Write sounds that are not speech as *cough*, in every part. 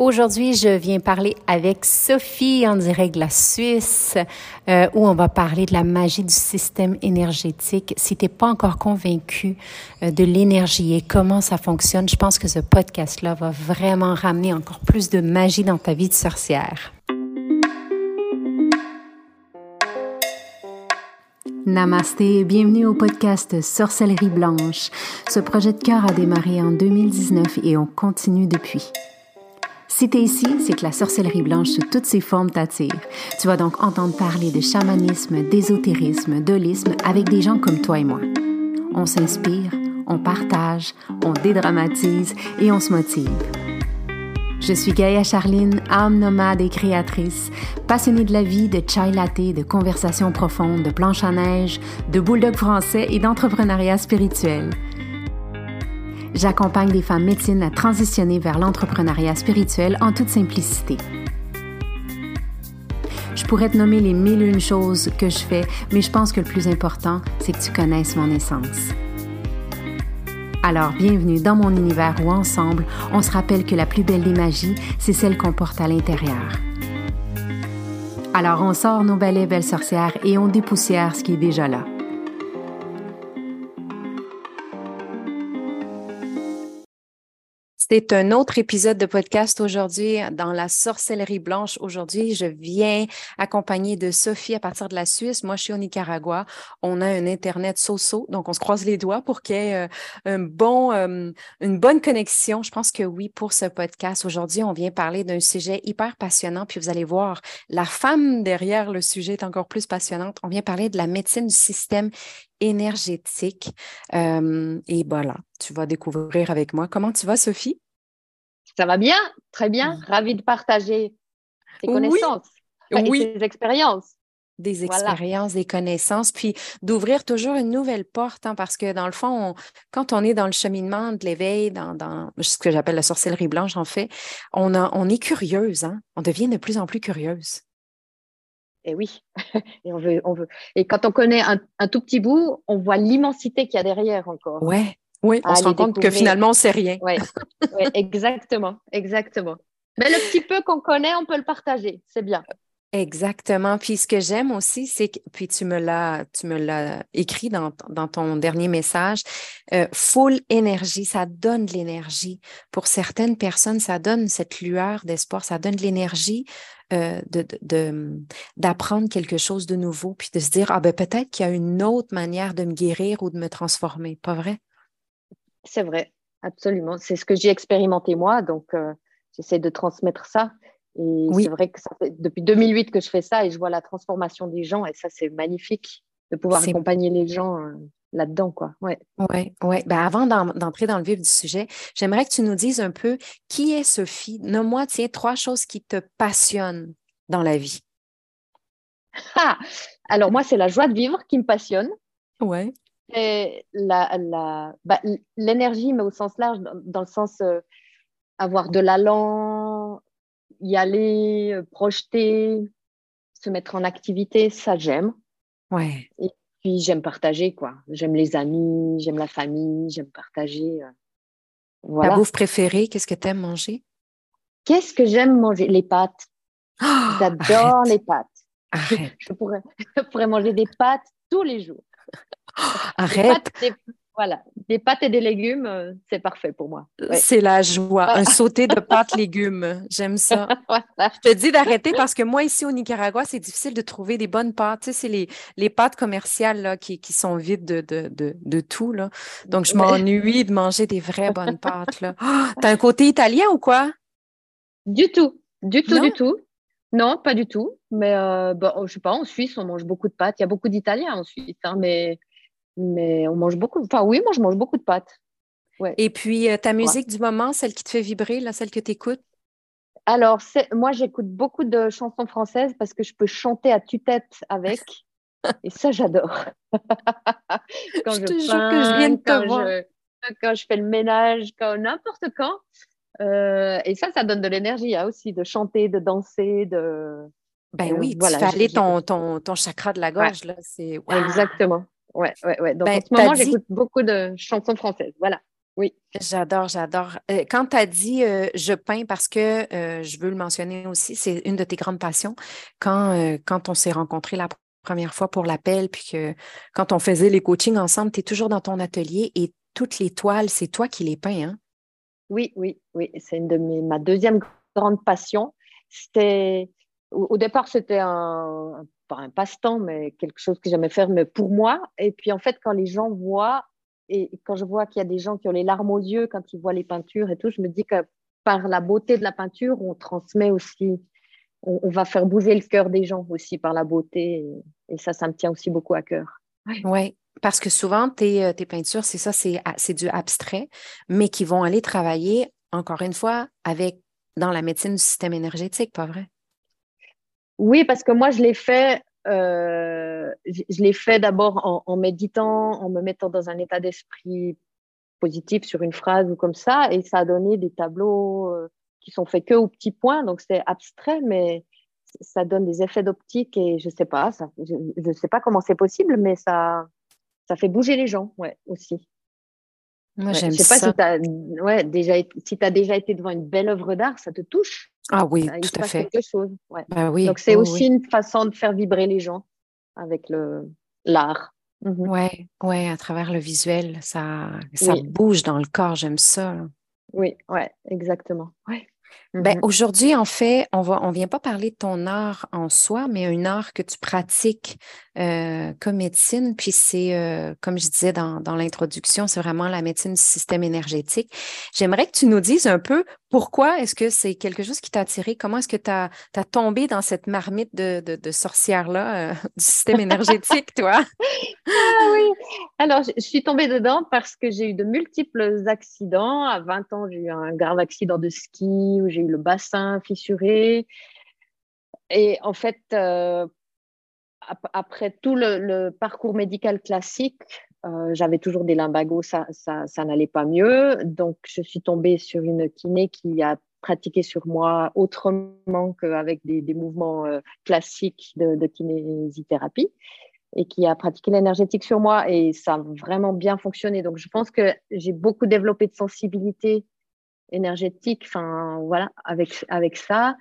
Aujourd'hui, je viens parler avec Sophie en direct de la Suisse, euh, où on va parler de la magie du système énergétique. Si t'es pas encore convaincu euh, de l'énergie et comment ça fonctionne, je pense que ce podcast-là va vraiment ramener encore plus de magie dans ta vie de sorcière. Namasté, bienvenue au podcast Sorcellerie Blanche. Ce projet de cœur a démarré en 2019 et on continue depuis. Si tu es ici, c'est que la sorcellerie blanche sous toutes ses formes t'attire. Tu vas donc entendre parler de chamanisme, d'ésotérisme, d'holisme avec des gens comme toi et moi. On s'inspire, on partage, on dédramatise et on se motive. Je suis Gaïa Charline, âme nomade et créatrice, passionnée de la vie, de chai latte, de conversations profondes, de planche à neige, de bulldog français et d'entrepreneuriat spirituel. J'accompagne des femmes médecines à transitionner vers l'entrepreneuriat spirituel en toute simplicité. Je pourrais te nommer les mille et une choses que je fais, mais je pense que le plus important, c'est que tu connaisses mon essence. Alors, bienvenue dans mon univers où ensemble, on se rappelle que la plus belle des magies, c'est celle qu'on porte à l'intérieur. Alors, on sort nos balais belles sorcières et on dépoussière ce qui est déjà là. C'est un autre épisode de podcast aujourd'hui dans la sorcellerie blanche. Aujourd'hui, je viens accompagner de Sophie à partir de la Suisse. Moi, je suis au Nicaragua. On a un Internet so-so, donc on se croise les doigts pour qu'il y ait euh, bon, euh, une bonne connexion. Je pense que oui, pour ce podcast. Aujourd'hui, on vient parler d'un sujet hyper passionnant. Puis vous allez voir, la femme derrière le sujet est encore plus passionnante. On vient parler de la médecine du système énergétique. Euh, et voilà, tu vas découvrir avec moi. Comment tu vas, Sophie? Ça va bien, très bien. Mmh. Ravie de partager tes connaissances oui. et tes expériences. Des expériences, des connaissances, puis d'ouvrir toujours une nouvelle porte, hein, parce que dans le fond, quand on est dans le cheminement de l'éveil, dans, dans, ce que j'appelle la sorcellerie blanche, en fait, on, a, on est curieuse, hein? on devient de plus en plus curieuse. Et oui, *laughs* et on veut, on veut. Et quand on connaît un, tout petit bout, on voit l'immensité qu'il y a derrière encore. Ouais, oui, on se rend compte que finalement, c'est rien. Oui, *laughs* exactement, exactement. Mais le petit peu qu'on connaît, on peut le partager, c'est bien. Exactement. Puis ce que j'aime aussi, c'est que, puis tu me l'as, tu me l'as écrit dans, dans, ton dernier message, euh, full énergie, ça donne de l'énergie. Pour certaines personnes, ça donne cette lueur d'espoir, ça donne de l'énergie euh, de, de, d'apprendre quelque chose de nouveau, puis de se dire, ah ben peut-être qu'il y a une autre manière de me guérir ou de me transformer, pas vrai? C'est vrai, absolument. C'est ce que j'ai expérimenté moi, donc euh, j'essaie de transmettre ça. Et c'est vrai que ça fait depuis 2008 que je fais ça et je vois la transformation des gens et ça, c'est magnifique de pouvoir accompagner les gens euh, là-dedans, quoi. Ouais. Ouais, ouais. Ben, avant d'entrer dans le vif du sujet, j'aimerais que tu nous dises un peu qui est Sophie? Nomme-moi, tiens, trois choses qui te passionnent dans la vie. Ah! Alors, moi, c'est la joie de vivre qui me passionne. Ouais. La, la, bah, l'énergie, mais au sens large, dans, le sens euh, avoir de l'allant, y aller, euh, projeter, se mettre en activité, ça j'aime. Ouais. Et puis j'aime partager quoi. J'aime les amis, j'aime la famille, j'aime partager. Euh, voilà. Ta bouffe préférée, qu'est-ce que tu aimes manger? Qu'est-ce que j'aime manger? Les pâtes. Oh, *gasps* J'adore les pâtes. Arrête. *laughs* Je pourrais, je pourrais manger des pâtes tous les jours. *gasps* Arrête. Voilà, des pâtes et des légumes, euh, c'est parfait pour moi. C'est la joie, un sauté de pâtes légumes. J'aime ça. *laughs* Je te dis d'arrêter parce que moi, ici au Nicaragua, c'est difficile de trouver des bonnes pâtes. Tu sais, c'est les, les pâtes commerciales là, qui, qui sont vides de, de, de, de tout. Là. Donc, je m'ennuie de manger des vraies bonnes pâtes. Là. *gasps* T'as un côté italien ou quoi? Du tout, du tout, du tout. Non, pas du tout. Mais euh, bon, je sais pas, en Suisse, on mange beaucoup de pâtes. Il y a beaucoup d'Italiens en Suisse, hein, mais mais on mange beaucoup. Enfin, oui, moi, je mange beaucoup de pâtes. Ouais. Et puis, euh, ta musique du moment, celle qui te fait vibrer, là, celle que tu écoutes? Alors, moi, j'écoute beaucoup de chansons françaises parce que je peux chanter à tue-tête avec. *laughs* Et ça, j'adore. *laughs* quand je, te que je viens de te voir. quand je fais le ménage, quand n'importe quand. Euh, et ça, ça donne de l'énergie hein, aussi, de chanter, de danser, de. Ben oui, voilà, tu fais aller ton, ton, ton, chakra de la gorge, là. C'est Exactement. Ouais, ouais, ouais. Donc, ben, en ce moment, j'écoute beaucoup de chansons françaises. Voilà. Oui. J'adore, j'adore. Euh, quand tu as dit euh, je peins parce que je veux le mentionner aussi, c'est une de tes grandes passions. Quand, quand on s'est rencontrés la première fois pour l'appel, puis que quand on faisait les coachings ensemble, tu es toujours dans ton atelier et toutes les toiles, c'est toi qui les peins, hein? Oui, oui, oui. C'est une de mes, ma deuxième grande passion. C'était au, départ, c'était un, pas un passe-temps, mais quelque chose que j'aimais faire, mais pour moi. Et puis en fait, quand les gens voient, et quand je vois qu'il y a des gens qui ont les larmes aux yeux quand ils voient les peintures et tout, je me dis que par la beauté de la peinture, on transmet aussi, on, va faire bouger le cœur des gens aussi par la beauté. Et, ça, ça me tient aussi beaucoup à cœur. Oui, parce que souvent, tes, euh, tes peintures, c'est ça, c'est du abstrait, mais qui vont aller travailler, encore une fois, avec dans la médecine du système énergétique, pas vrai? Oui, parce que moi, je l'ai fait, euh, je, l'ai fait d'abord en, méditant, en me mettant dans un état d'esprit positif sur une phrase ou comme ça, et ça a donné des tableaux euh, qui sont faits que aux petits points, donc c'est abstrait, mais ça donne des effets d'optique et je sais pas, ça, je, ne sais pas comment c'est possible, mais ça, ça fait bouger les gens, ouais, aussi. Moi, j'aime ça. Je sais pas si tu as, ouais, déjà, si as déjà été devant une belle œuvre d'art, ça te touche? Ah oui, tout à fait. Quelque chose. Ouais. Bah oui, Donc, c'est aussi une façon de faire vibrer les gens avec l'art. Mhm. Oui, ouais, à travers le visuel, ça, ça bouge dans le corps, j'aime ça. Oui, ouais, exactement. Ouais. Ben, mmh aujourd'hui, en fait, on ne on vient pas parler de ton art en soi, mais un art que tu pratiques euh, comme médecine. Puis c'est, euh, comme je disais dans, dans l'introduction, c'est vraiment la médecine du système énergétique. J'aimerais que tu nous dises un peu pourquoi est-ce que c'est quelque chose qui t'a attiré? Comment est-ce que tu as, tombé dans cette marmite de, de, sorcière-là euh, *laughs* du système énergétique, *laughs* toi? ah oui! *laughs* Alors, je, suis tombée dedans parce que j'ai eu de multiples accidents. À 20 ans, j'ai eu un grave accident de ski où j'ai eu le bassin fissuré. Et en fait, euh, après tout le, parcours médical classique, euh, j'avais toujours des limbagos, ça, ça, n'allait pas mieux. Donc, je suis tombée sur une kiné qui a pratiqué sur moi autrement qu'avec des, des mouvements euh, classiques de, de, kinésithérapie et qui a pratiqué l'énergétique sur moi et ça a vraiment bien fonctionné. Donc, je pense que j'ai beaucoup développé de sensibilité énergétique, enfin, voilà, avec, avec ça.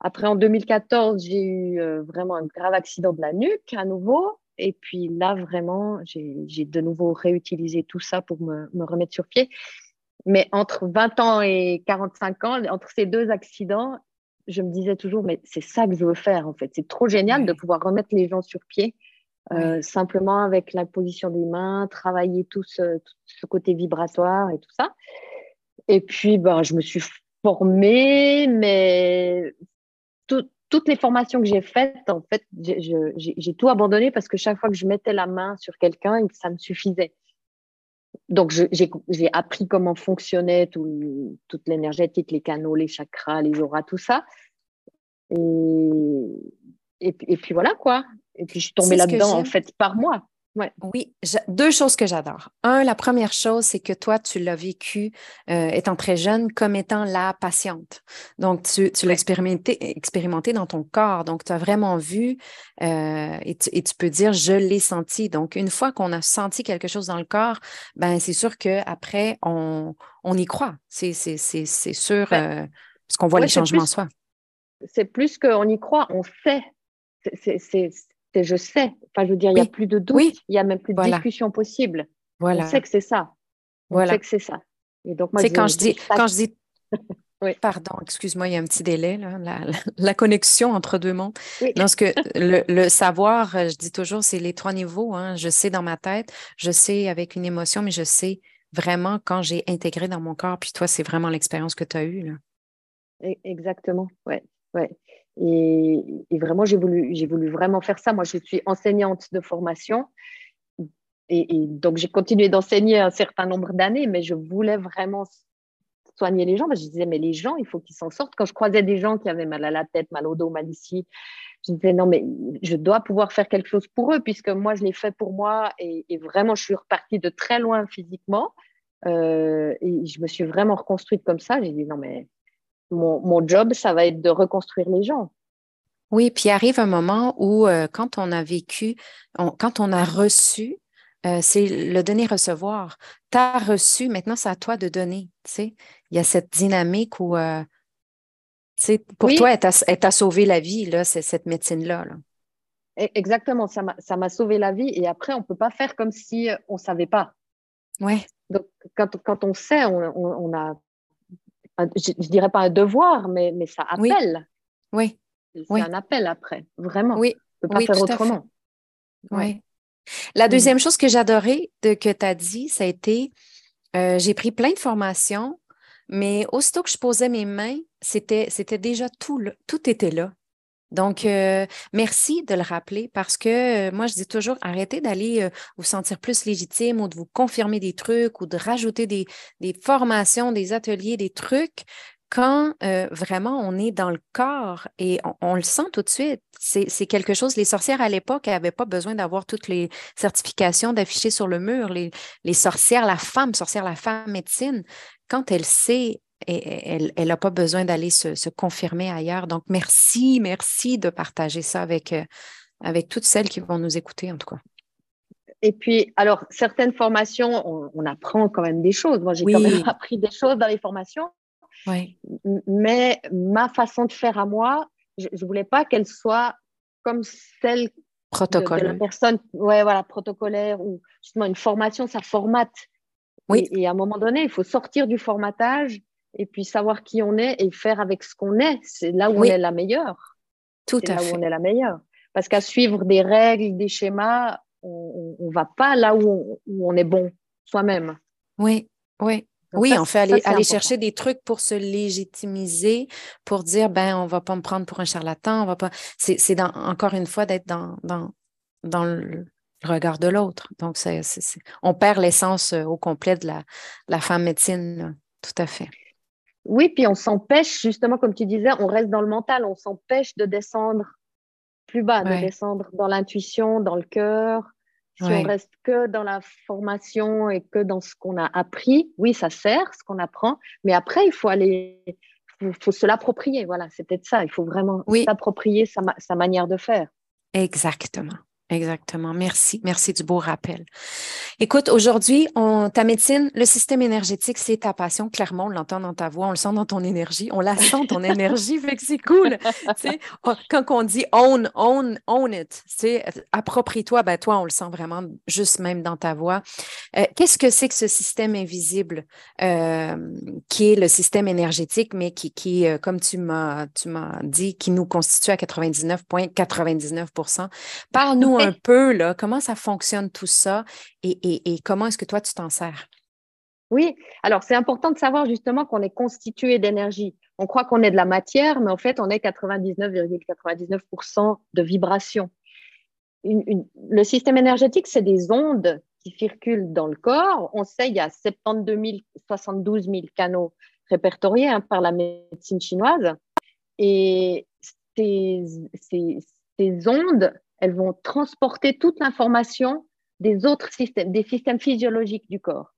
Après, en 2014, j'ai eu euh, vraiment un grave accident de la nuque à nouveau. Et puis là, vraiment, j'ai de nouveau réutilisé tout ça pour me, me, remettre sur pied. Mais entre 20 ans et 45 ans, entre ces deux accidents, je me disais toujours, mais c'est ça que je veux faire en fait. C'est trop génial de pouvoir remettre les gens sur pied, euh, simplement avec la position des mains, travailler tout ce, tout ce, côté vibratoire et tout ça. Et puis, ben, je me suis formée, mais toutes les formations que j'ai faites, en fait, j'ai tout abandonné parce que chaque fois que je mettais la main sur quelqu'un, ça me suffisait. Donc, j'ai appris comment fonctionnait tout, toute l'énergétique, les canaux, les chakras, les auras, tout ça. Et, et, et puis voilà, quoi. Et puis, je suis tombée là-dedans, en fait, par moi. Oui, deux choses que j'adore. Un, la première chose, c'est que toi, tu l'as vécu euh, étant très jeune comme étant la patiente. Donc, tu, l'as expérimenté, expérimenté dans ton corps. Donc, tu as vraiment vu euh, et, tu, peux dire, je l'ai senti. Donc, une fois qu'on a senti quelque chose dans le corps, ben c'est sûr qu'après, on, on y croit. C'est sûr, euh, parce qu'on voit les changements en soi. C'est plus qu'on y croit, on sait. C'est je sais. Enfin, je veux dire, il n'y a plus de doute, il n'y a même plus de discussion possible. Voilà. On sait que c'est ça. On sait que c'est ça. Et donc, moi, quand je dis, quand je dis *laughs* Pardon, excuse-moi, il y a un petit délai, là, la, connexion entre deux mondes. Lorsque le, savoir, je dis toujours, c'est les trois niveaux. Hein. Je sais dans ma tête, je sais avec une émotion, mais je sais vraiment quand j'ai intégré dans mon corps. Puis toi, c'est vraiment l'expérience que tu as eue. Là. E-, exactement, ouais. ouais. Et, vraiment, j'ai voulu, j'ai voulu vraiment faire ça. Moi, je suis enseignante de formation. Et, donc, j'ai continué d'enseigner un certain nombre d'années, mais je voulais vraiment soigner les gens. je disais, mais les gens, il faut qu'ils s'en sortent. Quand je croisais des gens qui avaient mal à la tête, mal au dos, mal ici, je disais, non, mais je dois pouvoir faire quelque chose pour eux, puisque moi, je l'ai fait pour moi. Et, vraiment, je suis repartie de très loin physiquement. Euh, et je me suis vraiment reconstruite comme ça. J'ai dit, non, mais mon, job, ça va être de reconstruire les gens. Oui, puis arrive un moment où, euh, quand on a vécu, quand on a reçu euh, c'est le donner-recevoir. Tu as reçu, maintenant c'est à toi de donner. Il y a cette dynamique où, euh, pour toi, elle t'a sauvé la vie, là, cette médecine-là. E, exactement, ça m'a sauvé la vie. Et après, on ne peut pas faire comme si on ne savait pas. Ouais. Donc, quand, on sait, on, a, je ne dirais pas un devoir, mais, mais ça appelle. Oui. C'est un appel après, vraiment. Oui. On ne peut pas faire autrement. Oui. La deuxième chose que j'adorais de que tu as dit, ça a été euh, j'ai pris plein de formations, mais aussitôt que je posais mes mains, c'était, c'était déjà tout, tout était là. Donc, euh, merci de le rappeler parce que euh, moi, je dis toujours, arrêtez d'aller vous sentir plus légitime ou de vous confirmer des trucs ou de rajouter des, des formations, des ateliers, des trucs quand euh, vraiment on est dans le corps et on, le sent tout de suite, c'est quelque chose, les sorcières à l'époque n'avaient pas besoin d'avoir toutes les certifications d'afficher sur le mur. Les, sorcières, la femme, sorcière, la femme médecine, quand elle sait, elle n'a pas besoin d'aller se, confirmer ailleurs. Donc, merci, merci de partager ça avec, euh, avec toutes celles qui vont nous écouter, en tout cas. Et puis, alors, certaines formations, on, apprend quand même des choses. Moi, j'ai quand même *laughs* appris des choses dans les formations. Mais ma façon de faire à moi, je ne voulais pas qu'elle soit comme celle de, la personne, ouais, voilà, protocolaire ou justement une formation, ça formate. Oui. Et, à un moment donné, il faut sortir du formatage et puis savoir qui on est et faire avec ce qu'on est. C'est là où on est la meilleure. Tout à là fait. où on est la meilleure. Parce qu'à suivre des règles, des schémas, on ne va pas là où on, où on est bon soi-même. Oui, oui oui, on fait aller, chercher des trucs pour se légitimiser, pour dire, ben, on va pas me prendre pour un charlatan, on va pas. C'est encore une fois d'être dans, dans, dans le regard de l'autre. Donc, c'est on perd l'essence euh, au complet de la, la femme médecine, tout à fait. Oui, puis on s'empêche, justement, comme tu disais, on reste dans le mental, on s'empêche de descendre plus bas, de descendre dans l'intuition, dans le cœur, si on reste que dans la formation et que dans ce qu'on a appris, oui, ça sert, ce qu'on apprend, mais après, il faut aller, il faut, se l'approprier. Voilà, c'est peut-être ça. Il faut vraiment s'approprier sa manière de faire. Exactement. Exactement. Merci. Merci du beau rappel. Écoute, aujourd'hui, ta médecine, le système énergétique, c'est ta passion. Clairement, on l'entend dans ta voix, on le sent dans ton énergie, on la sent, ton énergie, *laughs* fait que c'est cool. Oh, quand on dit own, own, own it, approprie-toi, ben toi, on le sent vraiment juste même dans ta voix. Euh, qu'est-ce que c'est que ce système invisible euh, qui est le système énergétique, mais qui, qui euh, comme tu m'as, dit, qui nous constitue à 99,99% Parle-nous un peu, là, comment ça fonctionne tout ça et, comment est-ce que toi, tu t'en sers? Oui, alors c'est important de savoir justement qu'on est constitué d'énergie. On croit qu'on est de la matière, mais en fait, on est 99,99% de vibrations. le système énergétique, c'est des ondes qui circulent dans le corps. On sait il y a 72 000, 72 000 canaux répertoriés hein, par la médecine chinoise. Et ces, ces ondes elles vont transporter toute l'information des autres systèmes, des systèmes physiologiques du corps.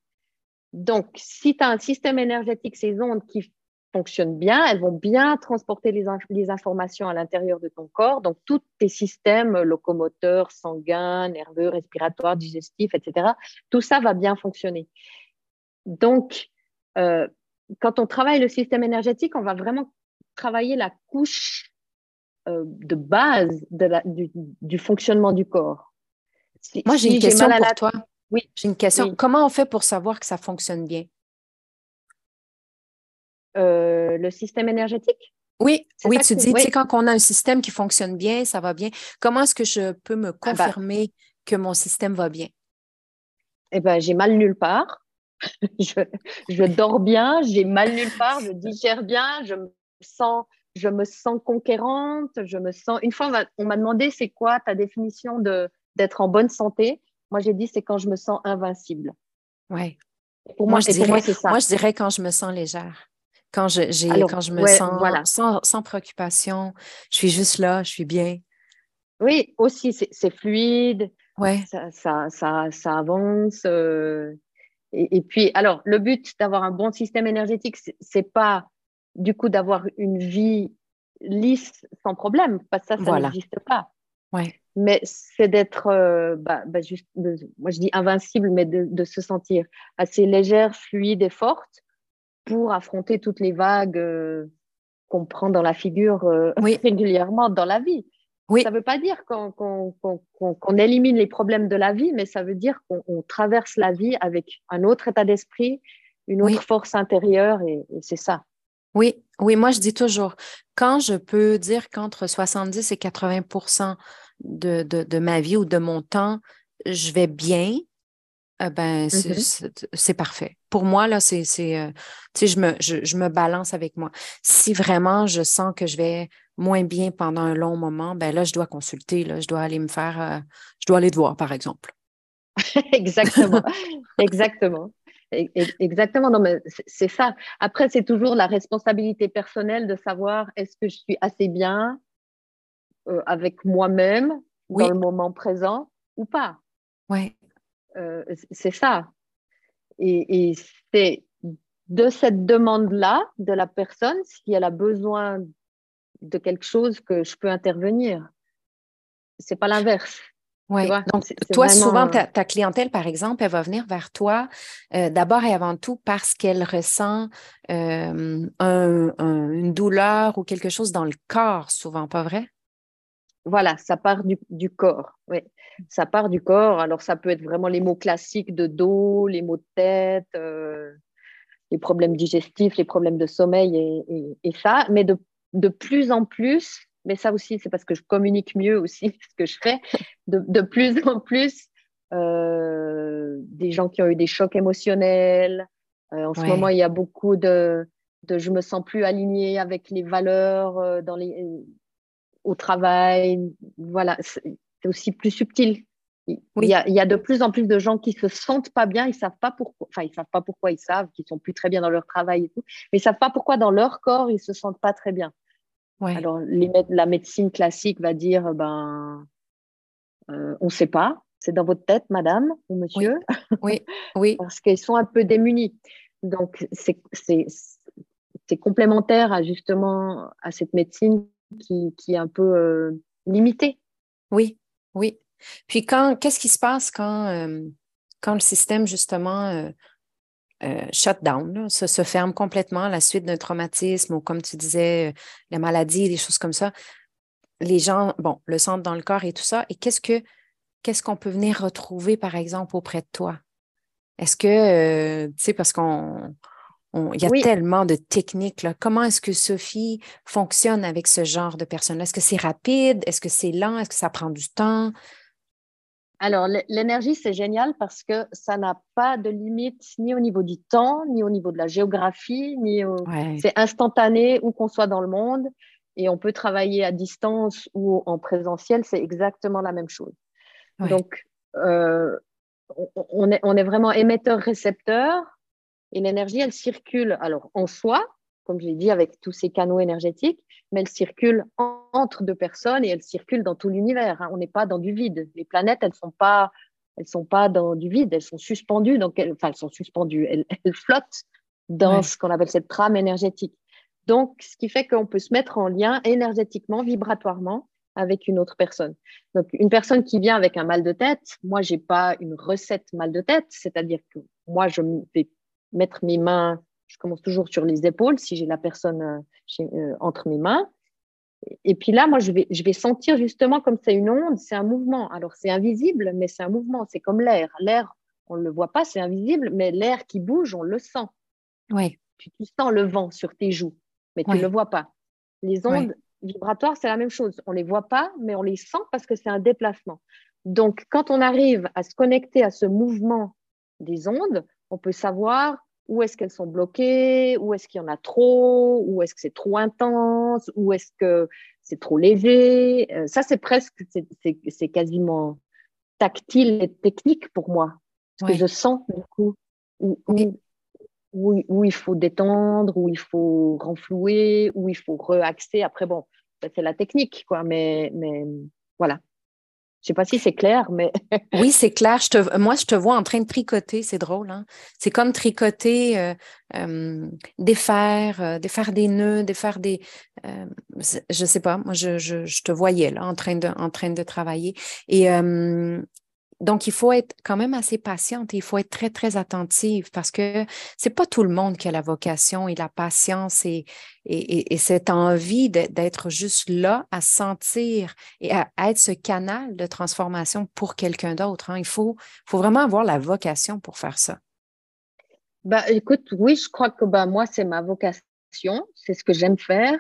Donc, si tu as un système énergétique, ces ondes qui fonctionnent bien, elles vont bien transporter les, informations à l'intérieur de ton corps. Donc, tous tes systèmes locomoteurs, sanguins, nerveux, respiratoires, digestifs, etc., tout ça va bien fonctionner. Donc, euh, quand on travaille le système énergétique, on va vraiment travailler la couche euh, de base du, fonctionnement du corps. Moi, j'ai une question pour toi. Oui. J'ai une question. Comment on fait pour savoir que ça fonctionne bien? Euh, le système énergétique? Oui, oui, tu dis, tu sais, quand on a un système qui fonctionne bien, ça va bien. Comment est-ce que je peux me ah bah. confirmer que mon système va bien? Eh bien, j'ai mal nulle part. *laughs* je, je, dors bien, j'ai mal nulle part, je digère bien, je me sens je me sens conquérante, je me sens. Une fois, on m'a demandé c'est quoi ta définition de d'être en bonne santé? Moi, j'ai dit c'est quand je me sens invincible. Ouais. Pour moi, je dirais, ça. Moi, je dirais quand je me sens légère. Quand je, j'ai, quand je me sens voilà. sans, sans, préoccupation, je suis juste là, je suis bien. Oui, aussi, c'est, fluide. Ouais. Ça, ça, ça, ça avance. Euh, et, et, puis, alors, le but d'avoir un bon système énergétique, c'est pas du coup d'avoir une vie lisse sans problème, parce que ça, ça n'existe pas. Ouais. mais c'est d'être, euh, bah, bah, juste, moi je dis invincible, mais de, se sentir assez légère, fluide et forte pour affronter toutes les vagues euh, qu'on prend dans la figure euh, *laughs* régulièrement dans la vie. Oui. Ça ne veut pas dire qu'on élimine les problèmes de la vie, mais ça veut dire qu'on traverse la vie avec un autre état d'esprit, une autre force intérieure, et c'est ça. Oui, oui, moi je dis toujours, quand je peux dire qu'entre 70 et 80 de, de, ma vie ou de mon temps, je vais bien, euh, ben, mm-hmm. c'est parfait. Pour moi, là, c'est, euh, tu sais, je me, je, me balance avec moi. Si vraiment je sens que je vais moins bien pendant un long moment, ben là, je dois consulter, là, je dois aller me faire, euh, je dois aller te voir, par exemple. *laughs* Exactement, exactement. Exactement, non, mais c'est ça. Après, c'est toujours la responsabilité personnelle de savoir est-ce que je suis assez bien euh, avec moi-même dans le moment présent ou pas. Oui. Euh, c'est ça. Et, et c'est de cette demande-là de la personne, si elle a besoin de quelque chose, que je peux intervenir. C'est pas l'inverse. Oui. Donc, toi, souvent, ta, clientèle, par exemple, elle va venir vers toi euh, d'abord et avant tout parce qu'elle ressent euh, une douleur ou quelque chose dans le corps, souvent, pas vrai? Voilà, ça part du, corps. Oui, ça part du corps. Alors, ça peut être vraiment les mots classiques de dos, les mots de tête, euh, les problèmes digestifs, les problèmes de sommeil et, et ça. Mais de, de plus en plus, mais ça aussi, c'est parce que je communique mieux aussi *laughs* ce que je fais. De, de plus en plus, euh, des gens qui ont eu des chocs émotionnels. Euh, en ce moment, il y a beaucoup de, de je me sens plus alignée avec les valeurs euh, dans les, au travail. Voilà, c'est aussi plus subtil. Il, y a, il, y a, de plus en plus de gens qui se sentent pas bien, ils savent pas pourquoi, enfin ils savent pas pourquoi ils savent, qu'ils sont plus très bien dans leur travail et tout, mais ils savent pas pourquoi dans leur corps ils se sentent pas très bien. Alors, la médecine classique va dire, ben, euh, on ne sait pas, c'est dans votre tête, madame ou monsieur. Oui, oui. *laughs* Parce qu'ils sont un peu démunis. Donc, c'est complémentaire à justement à cette médecine qui, qui est un peu euh, limitée. Oui, oui. Puis qu'est-ce qui se passe quand, euh, quand le système justement euh, shutdown, ça se ferme complètement à la suite d'un traumatisme ou comme tu disais, euh, la maladie, des choses comme ça. Les gens, bon, le sentent dans le corps et tout ça. Et qu'est-ce que qu'est-ce qu'on peut venir retrouver, par exemple, auprès de toi? Est-ce que, euh, tu sais, parce qu'on il y a tellement de techniques. Là. Comment est-ce que Sophie fonctionne avec ce genre de personnes Est-ce que c'est rapide? Est-ce que c'est lent? Est-ce que ça prend du temps? Alors, l'énergie, c'est génial parce que ça n'a pas de limite ni au niveau du temps, ni au niveau de la géographie, ni c'est instantané où qu'on soit dans le monde et on peut travailler à distance ou en présentiel, c'est exactement la même chose. Donc, euh, on, est, on est vraiment émetteur-récepteur et l'énergie, elle circule alors en soi, comme je l'ai dit, avec tous ces canaux énergétiques, mais elle circule entre deux personnes et elle circule dans tout l'univers. Hein. On n'est pas dans du vide. Les planètes, elles sont pas, elles sont pas dans du vide. Elles sont suspendues. Donc, enfin, elles sont suspendues. Elles, flottent dans ce qu'on appelle cette trame énergétique. Donc, ce qui fait qu'on peut se mettre en lien énergétiquement, vibratoirement avec une autre personne. Donc, une personne qui vient avec un mal de tête, moi, j'ai pas une recette mal de tête, c'est-à-dire que moi, je vais mettre mes mains je commence toujours sur les épaules si j'ai la personne euh, euh, entre mes mains. Et puis là, moi, je vais, je vais sentir justement comme c'est une onde, c'est un mouvement. Alors, c'est invisible, mais c'est un mouvement. C'est comme l'air. L'air, on ne le voit pas, c'est invisible, mais l'air qui bouge, on le sent. Oui. Tu, sens le vent sur tes joues, mais tu ne le vois pas. Les ondes vibratoires, c'est la même chose. On ne les voit pas, mais on les sent parce que c'est un déplacement. Donc, quand on arrive à se connecter à ce mouvement des ondes, on peut savoir où est-ce qu'elles sont bloquées, où est-ce qu'il y en a trop, où est-ce que c'est trop intense, où est-ce que c'est trop léger? Euh, ça, c'est presque, c'est quasiment tactile et technique pour moi. Parce que je sens du coup où, où, il faut détendre, où il faut renflouer, où il faut reaxer. Après, bon, c'est la technique, quoi, mais, mais voilà. Je sais pas si c'est clair, mais. *laughs* oui, c'est clair. Je te, moi, je te vois en train de tricoter. C'est drôle. Hein? C'est comme tricoter, euh, euh, défaire, euh, défaire des nœuds, défaire des. je sais pas. Moi, je, je, je, te voyais là, en train de, en train de travailler. Et donc, il faut être quand même assez patiente et il faut être très, très attentive parce que c'est pas tout le monde qui a la vocation et la patience et, et, cette envie d'être juste là à sentir et à, être ce canal de transformation pour quelqu'un d'autre. Hein. Il faut, faut vraiment avoir la vocation pour faire ça. Bah, écoute, oui, je crois que bah, moi, c'est ma vocation, c'est ce que j'aime faire.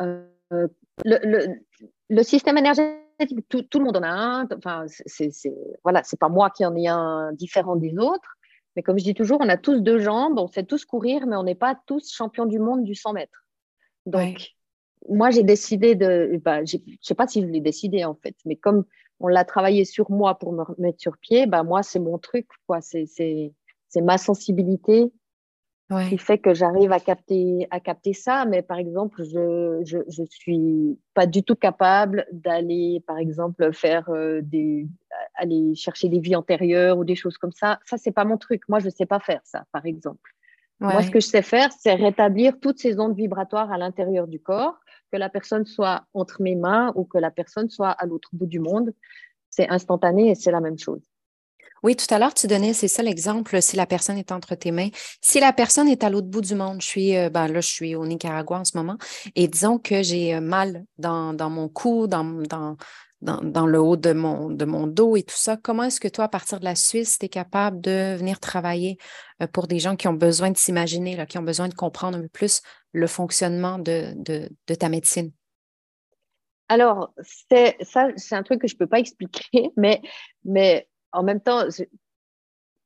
Euh, le, le, le système énergétique tout, le monde en a un. Enfin, c'est voilà, c'est pas moi qui en ai un différent des autres. Mais comme je dis toujours, on a tous deux jambes, on sait tous courir, mais on n'est pas tous champions du monde du 100 mètres. Donc, moi, j'ai décidé de. Bah, je ne sais pas si je l'ai décidé en fait, mais comme on l'a travaillé sur moi pour me remettre sur pied, bah, moi, c'est mon truc. quoi. C'est ma sensibilité ouais. qui fait que j'arrive à capter, à capter ça. Mais par exemple, je, je, je suis pas du tout capable d'aller, par exemple, faire euh, des, aller chercher des vies antérieures ou des choses comme ça. Ça, c'est pas mon truc. Moi, je sais pas faire ça, par exemple. Moi, ce que je sais faire, c'est rétablir toutes ces ondes vibratoires à l'intérieur du corps, que la personne soit entre mes mains ou que la personne soit à l'autre bout du monde. C'est instantané et c'est la même chose. Oui, tout à l'heure, tu donnais, c'est ça l'exemple, si la personne est entre tes mains. Si la personne est à l'autre bout du monde, je suis, euh, ben là, je suis au Nicaragua en ce moment, et disons que j'ai euh, mal dans, mon cou, dans, le haut de mon, dos et tout ça, comment est-ce que toi, à partir de la Suisse, tu es capable de venir travailler euh, pour des gens qui ont besoin de s'imaginer, qui ont besoin de comprendre un peu plus le fonctionnement de ta médecine? Alors, c'est ça, c'est un truc que je ne peux pas expliquer, *laughs* mais, mais en même temps,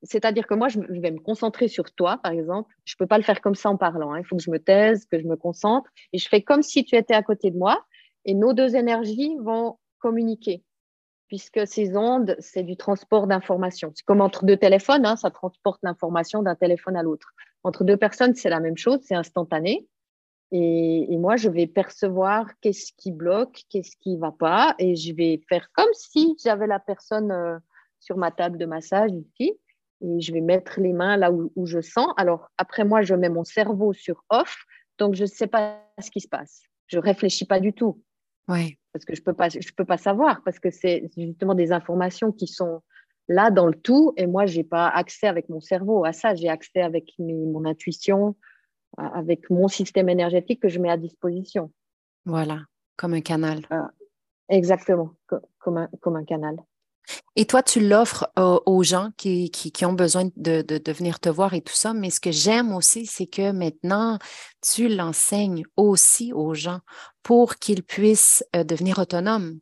c'est-à-dire que moi, je vais me concentrer sur toi, par exemple. Je ne peux pas le faire comme ça en parlant. Hein. Il faut que je me taise, que je me concentre. Et je fais comme si tu étais à côté de moi. Et nos deux énergies vont communiquer. Puisque ces ondes, c'est du transport d'informations. C'est comme entre deux téléphones, hein, ça transporte l'information d'un téléphone à l'autre. Entre deux personnes, c'est la même chose, c'est instantané. Et, moi, je vais percevoir qu'est-ce qui bloque, qu'est-ce qui ne va pas. Et je vais faire comme si j'avais la personne. Euh, sur ma table de massage ici et je vais mettre les mains là où, je sens. Alors après moi, je mets mon cerveau sur off, donc je ne sais pas ce qui se passe. Je réfléchis pas du tout. Oui. Parce que je peux pas, je peux pas savoir parce que c'est justement des informations qui sont là dans le tout et moi j'ai pas accès avec mon cerveau à ça. J'ai accès avec mon intuition, avec mon système énergétique que je mets à disposition. Voilà, comme un canal. Euh, exactement, comme un, comme un canal. Et toi, tu l'offres euh, aux gens qui, ont besoin de, de, venir te voir et tout ça. Mais ce que j'aime aussi, c'est que maintenant, tu l'enseignes aussi aux gens pour qu'ils puissent euh, devenir autonomes.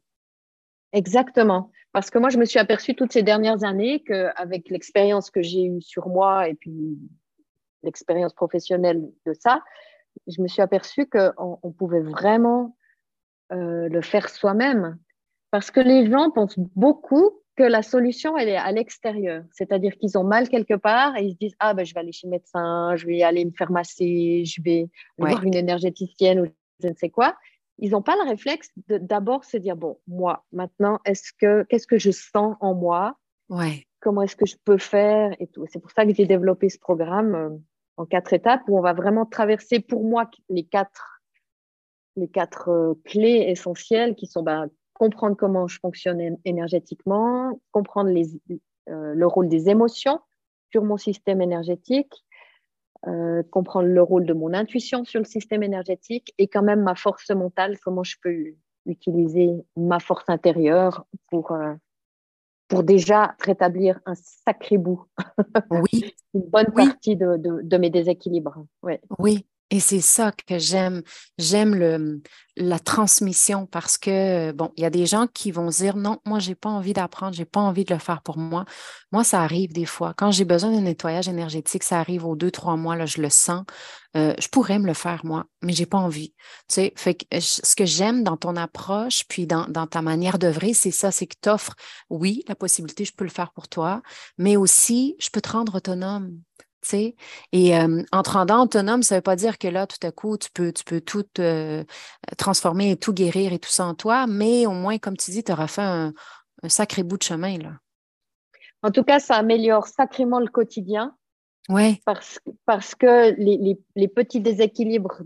Exactement. Parce que moi, je me suis aperçue toutes ces dernières années qu'avec l'expérience que j'ai eue sur moi et puis l'expérience professionnelle de ça, je me suis aperçue qu'on on pouvait vraiment euh, le faire soi-même. Parce que les gens pensent beaucoup que la solution, elle est à l'extérieur. C'est-à-dire qu'ils ont mal quelque part et ils se disent, ah ben, je vais aller chez le médecin, je vais aller me faire masser, je vais voir une énergéticienne ou je ne sais quoi. Ils n'ont pas le réflexe de d'abord se dire, bon, moi, maintenant, est-ce que, qu'est-ce que je sens en moi? Ouais. Comment est-ce que je peux faire et tout? C'est pour ça que j'ai développé ce programme euh, en quatre étapes où on va vraiment traverser pour moi les quatre, les quatre euh, clés essentielles qui sont ben, comprendre comment je fonctionne énergétiquement, comprendre les, euh, le rôle des émotions sur mon système énergétique, euh, comprendre le rôle de mon intuition sur le système énergétique et quand même ma force mentale, comment je peux utiliser ma force intérieure pour, euh, pour déjà rétablir un sacré bout. Oui. *laughs* Une bonne partie de, de, de, mes déséquilibres. Ouais. Oui, et c'est ça que j'aime. J'aime la transmission parce que, bon, il y a des gens qui vont dire non, moi, j'ai pas envie d'apprendre, j'ai pas envie de le faire pour moi. Moi, ça arrive des fois. Quand j'ai besoin d'un nettoyage énergétique, ça arrive aux deux, trois mois, là, je le sens. Euh, je pourrais me le faire, moi, mais j'ai pas envie. Tu sais, ce que j'aime dans ton approche, puis dans, dans ta manière d'œuvrer, c'est ça, c'est que tu offres, oui, la possibilité, je peux le faire pour toi, mais aussi, je peux te rendre autonome. Et euh, en te rendant autonome, ça ne veut pas dire que là, tout à coup, tu peux, tu peux tout euh, transformer et tout guérir et tout ça en toi, mais au moins, comme tu dis, tu auras fait un, un sacré bout de chemin, là. En tout cas, ça améliore sacrément le quotidien. Oui. Parce, parce que les, les, petits déséquilibres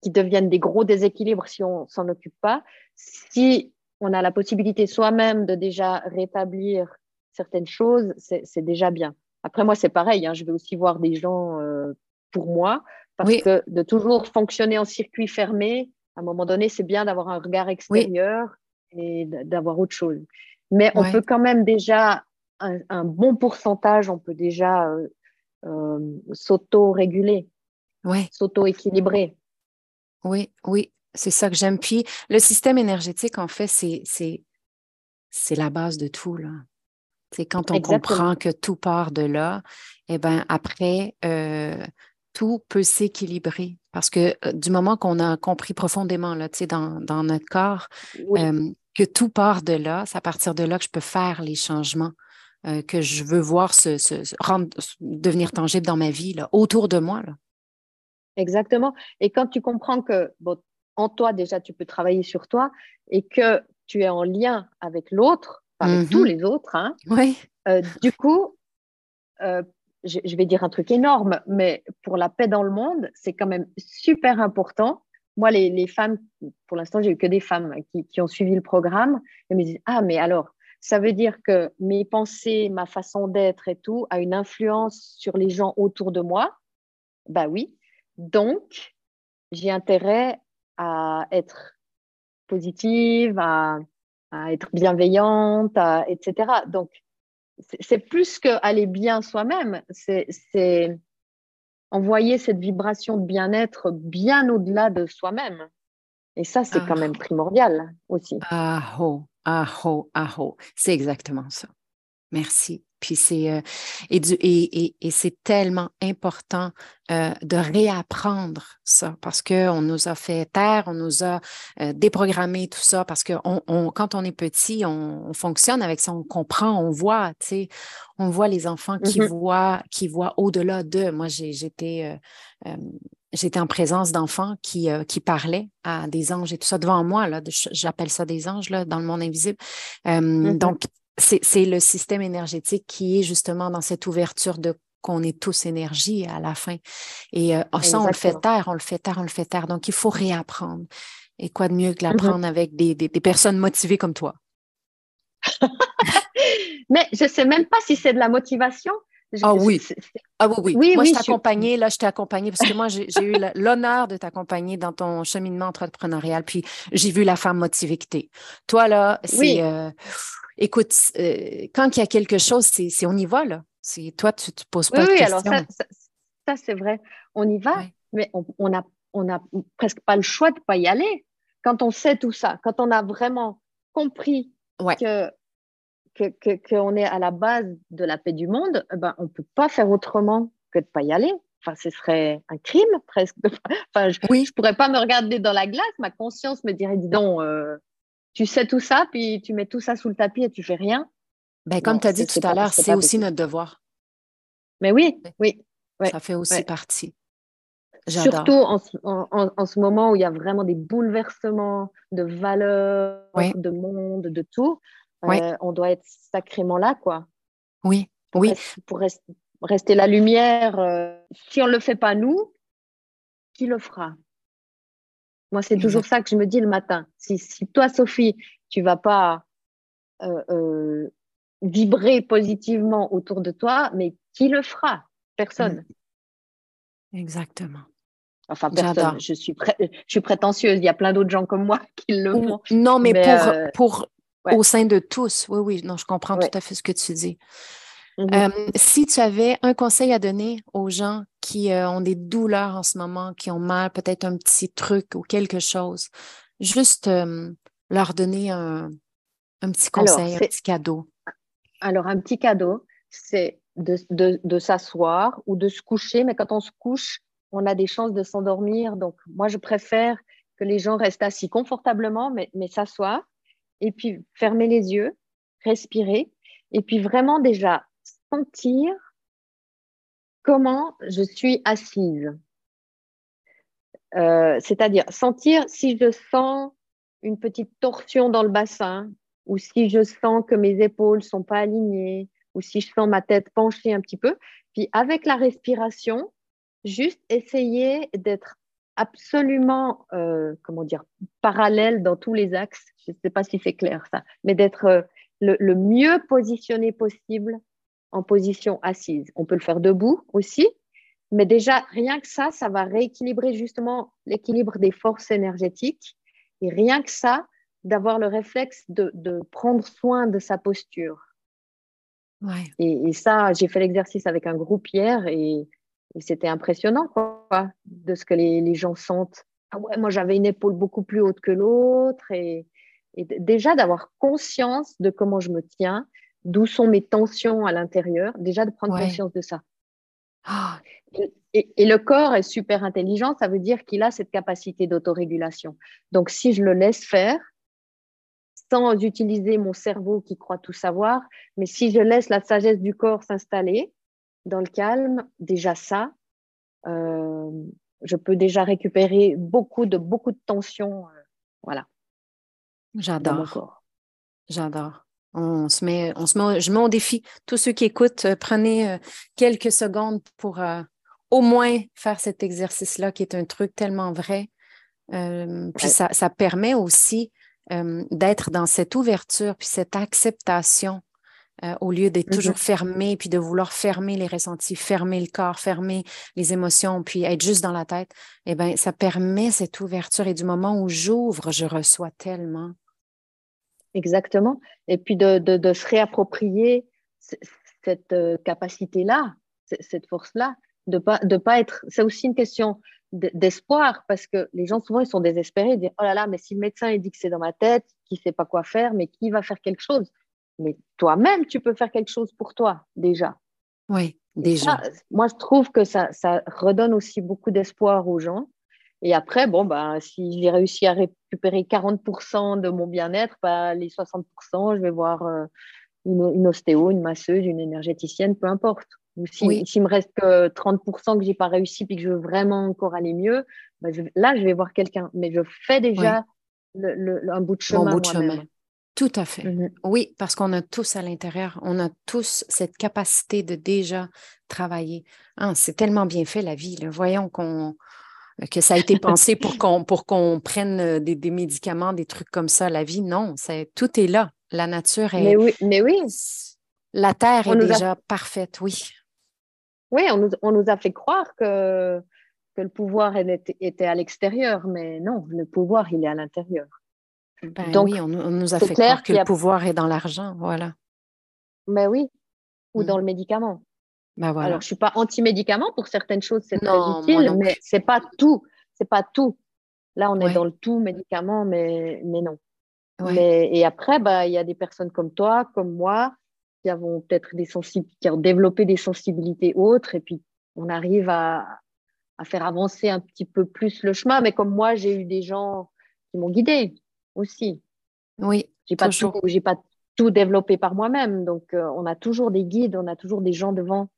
qui deviennent des gros déséquilibres si on s'en occupe pas, si on a la possibilité soi-même de déjà rétablir certaines choses, c'est déjà bien. Après, moi, c'est pareil. Hein, je vais aussi voir des gens euh, pour moi, parce que de toujours fonctionner en circuit fermé, à un moment donné, c'est bien d'avoir un regard extérieur et d'avoir autre chose. Mais on peut quand même déjà, un, bon pourcentage, on peut déjà euh, euh, s'auto-réguler, s'auto-équilibrer. Oui, oui, c'est ça que j'aime. Puis le système énergétique, en fait, c'est, c'est, la base de tout. Là. C'est quand on comprend que tout part de là, et eh ben après, euh, tout peut s'équilibrer. Parce que euh, du moment qu'on a compris profondément là, dans, dans notre corps euh, que tout part de là, c'est à partir de là que je peux faire les changements que je veux voir se, rendre, devenir tangible dans ma vie, là, autour de moi. Là. Exactement. Et quand tu comprends que bon, en toi, déjà, tu peux travailler sur toi et que tu es en lien avec l'autre, avec tous mhm. les autres, hein, oui. Euh, du coup, euh, je, vais dire un truc énorme, mais pour la paix dans le monde, c'est quand même super important. Moi, les, femmes, pour l'instant, j'ai eu que des femmes qui, qui, ont suivi le programme, elles me disent Ah, mais alors, ça veut dire que mes pensées, ma façon d'être et tout a une influence sur les gens autour de moi. Bah oui. Donc, j'ai intérêt à être positive, à, être bienveillante, etc. Donc, c'est plus qu'aller bien soi-même, c'est envoyer cette vibration de bien-être bien au-delà de soi-même. Et ça, c'est quand ah. même primordial aussi. Ah oh, ah oh, ah oh. C'est exactement ça. Merci. Puis c'est euh, et, et, et, c'est tellement important euh, de réapprendre ça parce qu'on nous a fait taire, on nous a euh, déprogrammé tout ça parce que on, quand on est petit, on, fonctionne avec ça, on comprend, on voit, tu sais, on voit les enfants qui mm-hmm. voient, qui voient au-delà d'eux. Moi, j'étais j'étais en présence d'enfants qui, qui parlaient à des anges et tout ça devant moi. Là, j'appelle ça des anges là, dans le monde invisible. Mm-hmm. Donc, c'est le système énergétique qui est justement dans cette ouverture de qu'on est tous énergie à la fin. Et euh, ça, on le fait taire, on le fait taire, on le fait taire. Donc, il faut réapprendre. Et quoi de mieux que l'apprendre avec des, des, personnes motivées comme toi? *laughs* Mais je ne sais même pas si c'est de la motivation. Ah oui. Ah oui, oui. moi, je t'ai accompagnée, là, je t'ai accompagnée parce que moi, j'ai eu l'honneur de t'accompagner dans ton cheminement entrepreneurial. Puis j'ai vu la femme motivée que tu es. Toi, là, c'est. Euh, écoute, euh, quand il y a quelque chose, c'est on y va, là. Toi, tu ne poses pas de questions. Oui, alors ça, c'est vrai. On y va, mais on n'a on a presque pas le choix de ne pas y aller. Quand on sait tout ça, quand on a vraiment compris que qu'on que, est à la base de la paix du monde, eh ben, on ne peut pas faire autrement que de ne pas y aller. Enfin, ce serait un crime *laughs* presque. Enfin, je ne pourrais pas me regarder dans la glace. Ma conscience me dirait, dis donc, euh, tu sais tout ça, puis tu mets tout ça sous le tapis et tu fais rien. Ben, comme tu as dit tout à l'heure, c'est aussi notre devoir. Mais oui, oui. Ça fait aussi partie. Surtout en, ce moment où il y a vraiment des bouleversements de valeurs, de monde, de tout. Euh, on doit être sacrément là, quoi. Oui, oui. pour rester la lumière. Euh, si on ne le fait pas nous, qui le fera? Moi, c'est toujours ça que je me dis le matin. Si, toi, Sophie, tu vas pas euh, vibrer positivement autour de toi, mais qui le fera? Personne. Mm. Exactement. Enfin, personne. Je suis, je suis prétentieuse. Il y a plein d'autres gens comme moi *laughs* qui le font. Non, mais, pour, euh, au sein de tous. Oui, oui. Non, je comprends tout à fait ce que tu dis. Mm-hmm. Euh, si tu avais un conseil à donner aux gens qui euh, ont des douleurs en ce moment, qui ont mal, peut-être un petit truc ou quelque chose, juste euh, leur donner un, petit conseil, un petit cadeau. Alors, un petit cadeau, c'est de, de s'asseoir ou de se coucher, mais quand on se couche, on a des chances de s'endormir. Donc, moi, je préfère que les gens restent assis confortablement, mais, mais s'asseoir, et puis fermer les yeux, respirer, et puis vraiment déjà sentir comment je suis assise. Euh, c'est-à-dire sentir si je sens une petite torsion dans le bassin, ou si je sens que mes épaules sont pas alignées, ou si je sens ma tête pencher un petit peu. Puis avec la respiration, juste essayer d'être absolument, euh, comment dire, parallèle dans tous les axes. Je ne sais pas si c'est clair ça, mais d'être euh, le, mieux positionné possible en position assise. On peut le faire debout aussi, mais déjà, rien que ça, ça va rééquilibrer justement l'équilibre des forces énergétiques. Et rien que ça, d'avoir le réflexe de, prendre soin de sa posture. Ouais. Et, ça, j'ai fait l'exercice avec un groupe hier et, c'était impressionnant quoi, de ce que les, gens sentent. Ah ouais, moi j'avais une épaule beaucoup plus haute que l'autre et, déjà d'avoir conscience de comment je me tiens, d'où sont mes tensions à l'intérieur, déjà de prendre conscience de ça. Ah. Et, le corps est super intelligent, ça veut dire qu'il a cette capacité d'autorégulation. Donc, si je le laisse faire, sans utiliser mon cerveau qui croit tout savoir, mais si je laisse la sagesse du corps s'installer dans le calme, déjà ça, euh, je peux déjà récupérer beaucoup de beaucoup de tension, euh, voilà. J'adore. J'adore. On se met, on se met, je mets au défi. Tous ceux qui écoutent, euh, prenez quelques secondes pour au moins faire cet exercice-là, qui est un truc tellement vrai. puis ça, ça, permet aussi euh, d'être dans cette ouverture, puis cette acceptation, euh, au lieu d'être toujours fermé, puis de vouloir fermer les ressentis, fermer le corps, fermer les émotions, puis être juste dans la tête, eh bien, ça permet cette ouverture. Et du moment où j'ouvre, je reçois tellement. Exactement. Et puis de, de, se réapproprier cette euh, capacité-là, cette force-là, de pas de pas être. C'est aussi une question d'espoir parce que les gens souvent ils sont désespérés, ils disent oh là là mais si le médecin il dit que c'est dans ma tête, qui sait pas quoi faire, mais qui va faire quelque chose? Mais toi-même tu peux faire quelque chose pour toi déjà. Oui, déjà. moi je trouve que ça ça redonne aussi beaucoup d'espoir aux gens. Et après bon bah si j'ai réussi à récupérer 40% de mon bien-être, bah, les 60% je vais voir euh, une, une ostéo, une masseuse, une énergéticienne, peu importe. Ou s'il si, me reste que 30% que j'ai pas réussi puis que je veux vraiment encore aller mieux, bah, là, je vais voir quelqu'un. Mais je fais déjà le, un bout de chemin. Bout de chemin. Tout à fait. Mhm. Oui, parce qu'on a tous à l'intérieur, on a tous cette capacité de déjà travailler. Ah, c'est tellement bien fait la vie. Voyons qu'on que ça a été pensé pour *laughs* qu'on pour qu'on prenne euh, des, des, médicaments, des trucs comme ça. La vie, non, c'est tout est là. La nature est. Mais oui, mais oui. La terre est déjà parfaite, oui. Oui, on nous, a fait croire que, que le pouvoir était, à l'extérieur, mais non, le pouvoir, il est à l'intérieur. Ben Donc, oui, on, nous a fait croire que le pouvoir est dans l'argent, voilà. Mais oui, ou mm. dans le médicament. Ben voilà. Alors, je ne suis pas anti-médicament, pour certaines choses, c'est très utile, mais ce n'est pas tout. C'est pas tout. Là, on est dans le tout médicament, mais, mais non. et après, bah, il y a des personnes comme toi, comme moi, qui avons peut-être des qui ont développé des sensibilités autres, et puis on arrive à, à, faire avancer un petit peu plus le chemin. Mais comme moi, j'ai eu des gens qui m'ont guidé aussi. Oui. J'ai pas tout, j'ai pas tout développé par moi-même, donc euh, on a toujours des guides, on a toujours des gens devant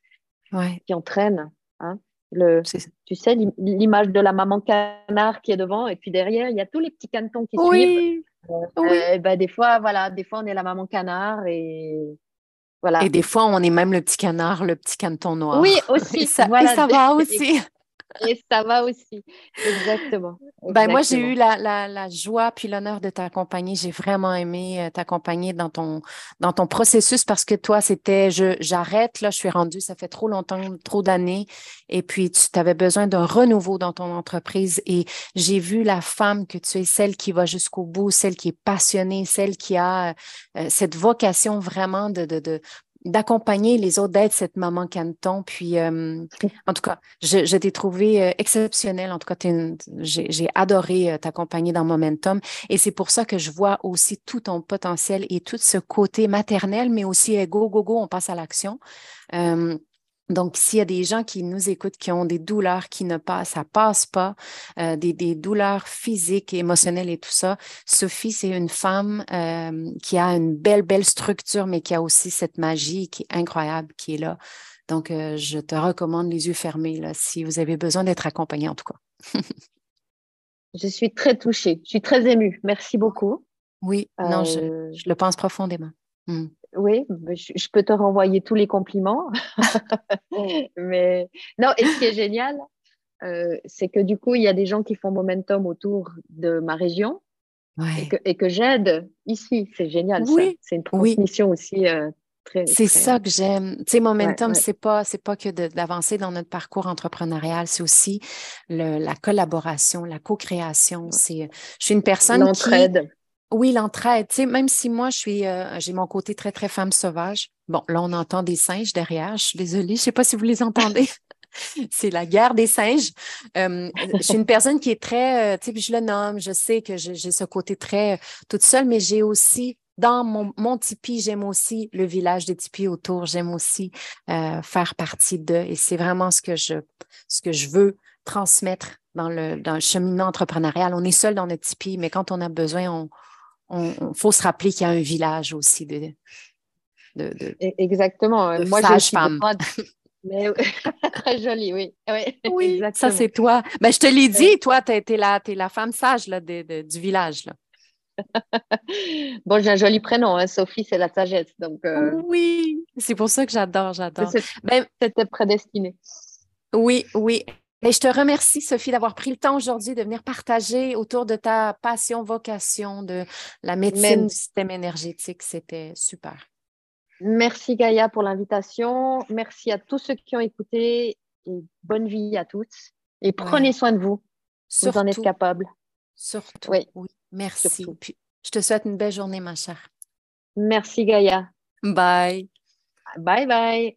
qui entraînent. Hein. Le, tu sais, l'image de la maman canard qui est devant, et puis derrière, il y a tous les petits canetons qui suivent. Euh, oui. ben, des fois, voilà, des fois, on est la maman canard et et des fois, on est même le petit canard, le petit canton noir. Oui, aussi. *laughs* et ça, va *laughs* aussi. Et ça va aussi. Exactement. Ben, moi, j'ai eu la, joie puis l'honneur de t'accompagner. J'ai vraiment aimé euh, t'accompagner dans ton, dans ton processus parce que toi, c'était j'arrête, là, je suis rendue, ça fait trop longtemps, trop d'années. Et puis, tu avais besoin d'un renouveau dans ton entreprise. Et j'ai vu la femme que tu es, celle qui va jusqu'au bout, celle qui est passionnée, celle qui a euh, cette vocation vraiment de, de, de d'accompagner les autres, d'être cette maman canton. Puis, euh, en tout cas, je, t'ai trouvé euh, exceptionnelle. En tout cas, j'ai adoré euh, t'accompagner dans Momentum. Et c'est pour ça que je vois aussi tout ton potentiel et tout ce côté maternel, mais aussi go, go, go, on passe à l'action. Donc, s'il y a des gens qui nous écoutent, qui ont des douleurs qui ne passent, ça passe pas, euh, des, douleurs physiques, émotionnelles et tout ça, Sophie, c'est une femme euh, qui a une belle, belle structure, mais qui a aussi cette magie qui est incroyable, qui est là. Donc, euh, je te recommande les yeux fermés, là, si vous avez besoin d'être accompagné, en tout cas. *laughs* je suis très touchée, je suis très émue. Merci beaucoup. Oui, non, je, le pense profondément. Hmm. Oui, je, peux te renvoyer tous les compliments. *laughs* mais non, et ce qui est génial, c'est que du coup, il y a des gens qui font momentum autour de ma région et que, j'aide ici. C'est génial. Oui. C'est une transmission aussi c'est ça que j'aime. Tu sais, Momentum, c'est pas, c'est pas que d'avancer dans notre parcours entrepreneurial, c'est aussi la collaboration, la co-création. C'est, je suis une personne L'entraide. Oui, l'entraide. Tu sais, même si moi, je suis, euh, j'ai mon côté très, très femme sauvage. Bon, là, on entend des singes derrière. Je suis désolée. Je sais pas si vous les entendez. *laughs* c'est la guerre des singes. Euh, je suis une personne qui est très, euh, tu sais, je le nomme, je sais que j'ai ce côté très toute seule, mais j'ai aussi dans mon, mon tipi, j'aime aussi le village de tipi autour. J'aime aussi euh, faire partie d'eux. Et c'est vraiment ce que je, ce que je veux transmettre dans le, dans le cheminement entrepreneurial. On est seul dans notre tipi, mais quand on a besoin, on, on, faut se rappeler qu'il y a un village aussi de, de, de e-, Exactement. De Moi, sage femme. *laughs* Mais *laughs* très joli, oui. Oui, ça c'est toi. Ben, je te l'ai dit, toi, tu es, la, es la femme sage là, de, du village. Là. *laughs* bon, j'ai un joli prénom, hein. Sophie, c'est la sagesse. Donc, euh, Oui, c'est pour ça que j'adore, j'adore. Ben, C'était prédestiné. Oui, oui. Mais je te remercie, Sophie, d'avoir pris le temps aujourd'hui de venir partager autour de ta passion, vocation, de la médecine du système énergétique. C'était super. Merci, Gaïa, pour l'invitation. Merci à tous ceux qui ont écouté et bonne vie à tous. Et prenez soin de vous. vous en êtes capable. Surtout. oui. Merci. je te souhaite une belle journée, ma chère. Merci, Gaïa. Bye. Bye bye.